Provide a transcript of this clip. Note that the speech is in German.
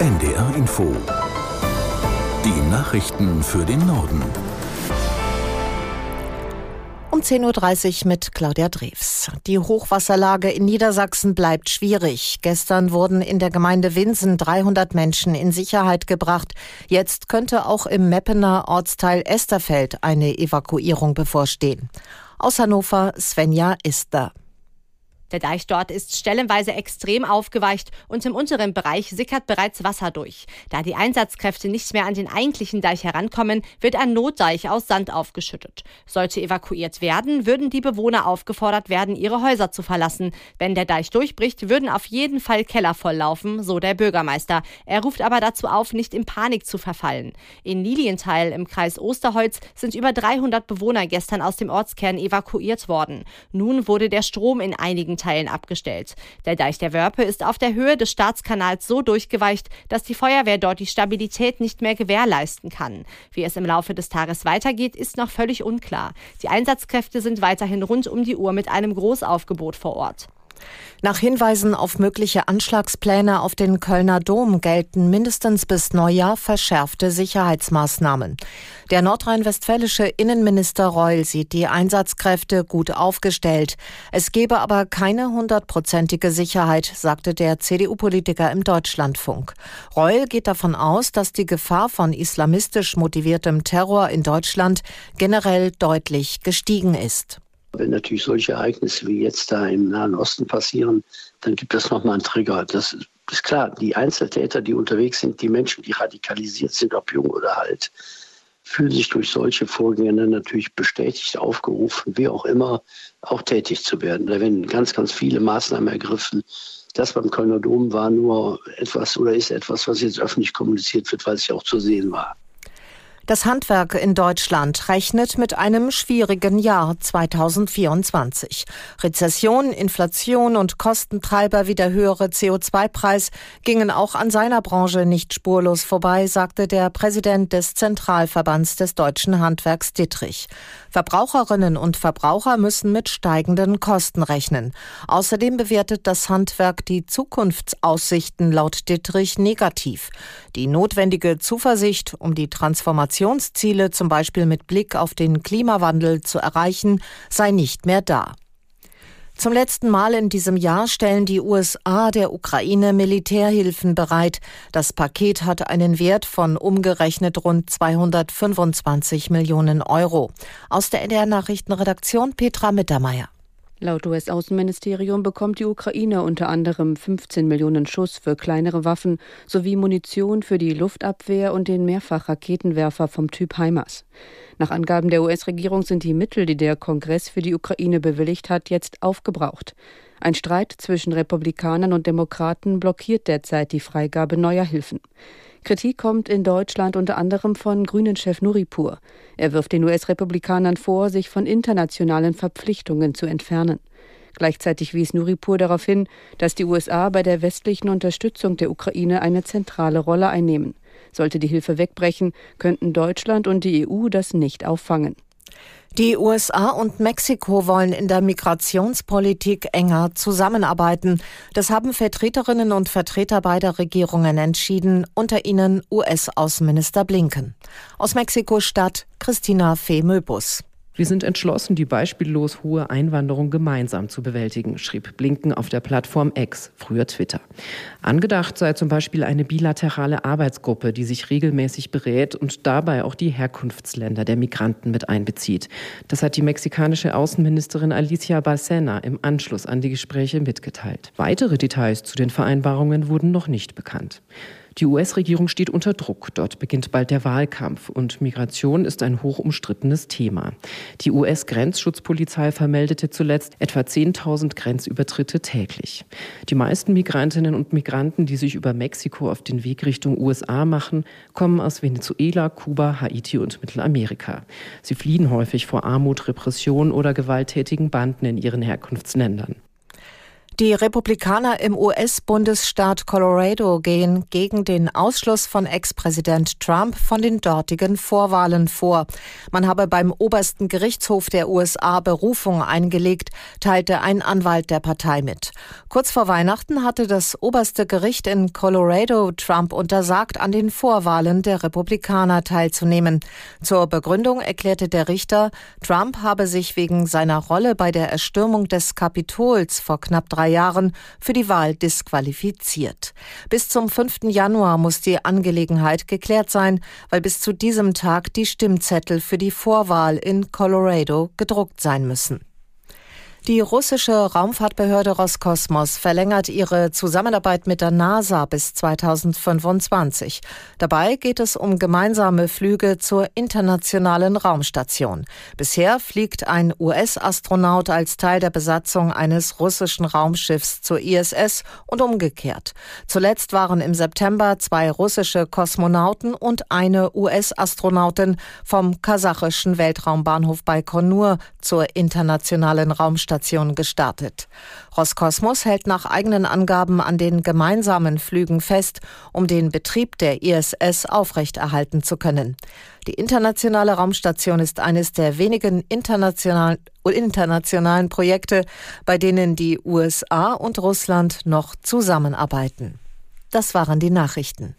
NDR Info. Die Nachrichten für den Norden. Um 10.30 Uhr mit Claudia Drews. Die Hochwasserlage in Niedersachsen bleibt schwierig. Gestern wurden in der Gemeinde Winsen 300 Menschen in Sicherheit gebracht. Jetzt könnte auch im Meppener Ortsteil Esterfeld eine Evakuierung bevorstehen. Aus Hannover Svenja Ister. Der Deich dort ist stellenweise extrem aufgeweicht und im unteren Bereich sickert bereits Wasser durch. Da die Einsatzkräfte nicht mehr an den eigentlichen Deich herankommen, wird ein Notdeich aus Sand aufgeschüttet. Sollte evakuiert werden, würden die Bewohner aufgefordert werden, ihre Häuser zu verlassen. Wenn der Deich durchbricht, würden auf jeden Fall Keller volllaufen, so der Bürgermeister. Er ruft aber dazu auf, nicht in Panik zu verfallen. In Lilienthal im Kreis Osterholz sind über 300 Bewohner gestern aus dem Ortskern evakuiert worden. Nun wurde der Strom in einigen Teilen abgestellt. Der Deich der Wörpe ist auf der Höhe des Staatskanals so durchgeweicht, dass die Feuerwehr dort die Stabilität nicht mehr gewährleisten kann. Wie es im Laufe des Tages weitergeht, ist noch völlig unklar. Die Einsatzkräfte sind weiterhin rund um die Uhr mit einem Großaufgebot vor Ort. Nach Hinweisen auf mögliche Anschlagspläne auf den Kölner Dom gelten mindestens bis Neujahr verschärfte Sicherheitsmaßnahmen. Der nordrhein-westfälische Innenminister Reul sieht die Einsatzkräfte gut aufgestellt. Es gebe aber keine hundertprozentige Sicherheit, sagte der CDU-Politiker im Deutschlandfunk. Reul geht davon aus, dass die Gefahr von islamistisch motiviertem Terror in Deutschland generell deutlich gestiegen ist. Wenn natürlich solche Ereignisse wie jetzt da im Nahen Osten passieren, dann gibt das nochmal einen Trigger. Das ist klar, die Einzeltäter, die unterwegs sind, die Menschen, die radikalisiert sind, ob jung oder alt, fühlen sich durch solche Vorgänge natürlich bestätigt, aufgerufen, wie auch immer, auch tätig zu werden. Da werden ganz, ganz viele Maßnahmen ergriffen. Das beim Kölner Dom war nur etwas oder ist etwas, was jetzt öffentlich kommuniziert wird, weil es ja auch zu sehen war. Das Handwerk in Deutschland rechnet mit einem schwierigen Jahr 2024. Rezession, Inflation und Kostentreiber wie der höhere CO2-Preis gingen auch an seiner Branche nicht spurlos vorbei, sagte der Präsident des Zentralverbands des deutschen Handwerks Dittrich. Verbraucherinnen und Verbraucher müssen mit steigenden Kosten rechnen. Außerdem bewertet das Handwerk die Zukunftsaussichten laut Dittrich negativ. Die notwendige Zuversicht, um die Transformationsziele zum Beispiel mit Blick auf den Klimawandel zu erreichen, sei nicht mehr da. Zum letzten Mal in diesem Jahr stellen die USA der Ukraine Militärhilfen bereit. Das Paket hat einen Wert von umgerechnet rund 225 Millionen Euro. Aus der NDR Nachrichtenredaktion Petra Mittermeier. Laut US-Außenministerium bekommt die Ukraine unter anderem 15 Millionen Schuss für kleinere Waffen sowie Munition für die Luftabwehr und den Mehrfachraketenwerfer vom Typ HIMARS. Nach Angaben der US-Regierung sind die Mittel, die der Kongress für die Ukraine bewilligt hat, jetzt aufgebraucht. Ein Streit zwischen Republikanern und Demokraten blockiert derzeit die Freigabe neuer Hilfen. Kritik kommt in Deutschland unter anderem von Grünen-Chef Nuripur. Er wirft den US-Republikanern vor, sich von internationalen Verpflichtungen zu entfernen. Gleichzeitig wies Nuripur darauf hin, dass die USA bei der westlichen Unterstützung der Ukraine eine zentrale Rolle einnehmen. Sollte die Hilfe wegbrechen, könnten Deutschland und die EU das nicht auffangen. Die USA und Mexiko wollen in der Migrationspolitik enger zusammenarbeiten. Das haben Vertreterinnen und Vertreter beider Regierungen entschieden, unter ihnen US-Außenminister Blinken. Aus Mexiko-Stadt Christina Fee Möbus. Wir sind entschlossen, die beispiellos hohe Einwanderung gemeinsam zu bewältigen, schrieb Blinken auf der Plattform X, früher Twitter. Angedacht sei zum Beispiel eine bilaterale Arbeitsgruppe, die sich regelmäßig berät und dabei auch die Herkunftsländer der Migranten mit einbezieht. Das hat die mexikanische Außenministerin Alicia Balsena im Anschluss an die Gespräche mitgeteilt. Weitere Details zu den Vereinbarungen wurden noch nicht bekannt. Die US-Regierung steht unter Druck. Dort beginnt bald der Wahlkampf und Migration ist ein hoch umstrittenes Thema. Die US-Grenzschutzpolizei vermeldete zuletzt etwa 10.000 Grenzübertritte täglich. Die meisten Migrantinnen und Migranten, die sich über Mexiko auf den Weg Richtung USA machen, kommen aus Venezuela, Kuba, Haiti und Mittelamerika. Sie fliehen häufig vor Armut, Repression oder gewalttätigen Banden in ihren Herkunftsländern. Die Republikaner im US-Bundesstaat Colorado gehen gegen den Ausschluss von Ex-Präsident Trump von den dortigen Vorwahlen vor. Man habe beim obersten Gerichtshof der USA Berufung eingelegt, teilte ein Anwalt der Partei mit. Kurz vor Weihnachten hatte das oberste Gericht in Colorado Trump untersagt, an den Vorwahlen der Republikaner teilzunehmen. Zur Begründung erklärte der Richter, Trump habe sich wegen seiner Rolle bei der Erstürmung des Kapitols vor knapp drei Jahren für die Wahl disqualifiziert. Bis zum 5. Januar muss die Angelegenheit geklärt sein, weil bis zu diesem Tag die Stimmzettel für die Vorwahl in Colorado gedruckt sein müssen. Die russische Raumfahrtbehörde Roskosmos verlängert ihre Zusammenarbeit mit der NASA bis 2025. Dabei geht es um gemeinsame Flüge zur internationalen Raumstation. Bisher fliegt ein US-Astronaut als Teil der Besatzung eines russischen Raumschiffs zur ISS und umgekehrt. Zuletzt waren im September zwei russische Kosmonauten und eine US-Astronautin vom kasachischen Weltraumbahnhof Baikonur zur internationalen Raumstation Raumstation gestartet. Roskosmos hält nach eigenen Angaben an den gemeinsamen Flügen fest, um den Betrieb der ISS aufrechterhalten zu können. Die internationale Raumstation ist eines der wenigen internationalen, internationalen Projekte, bei denen die USA und Russland noch zusammenarbeiten. Das waren die Nachrichten.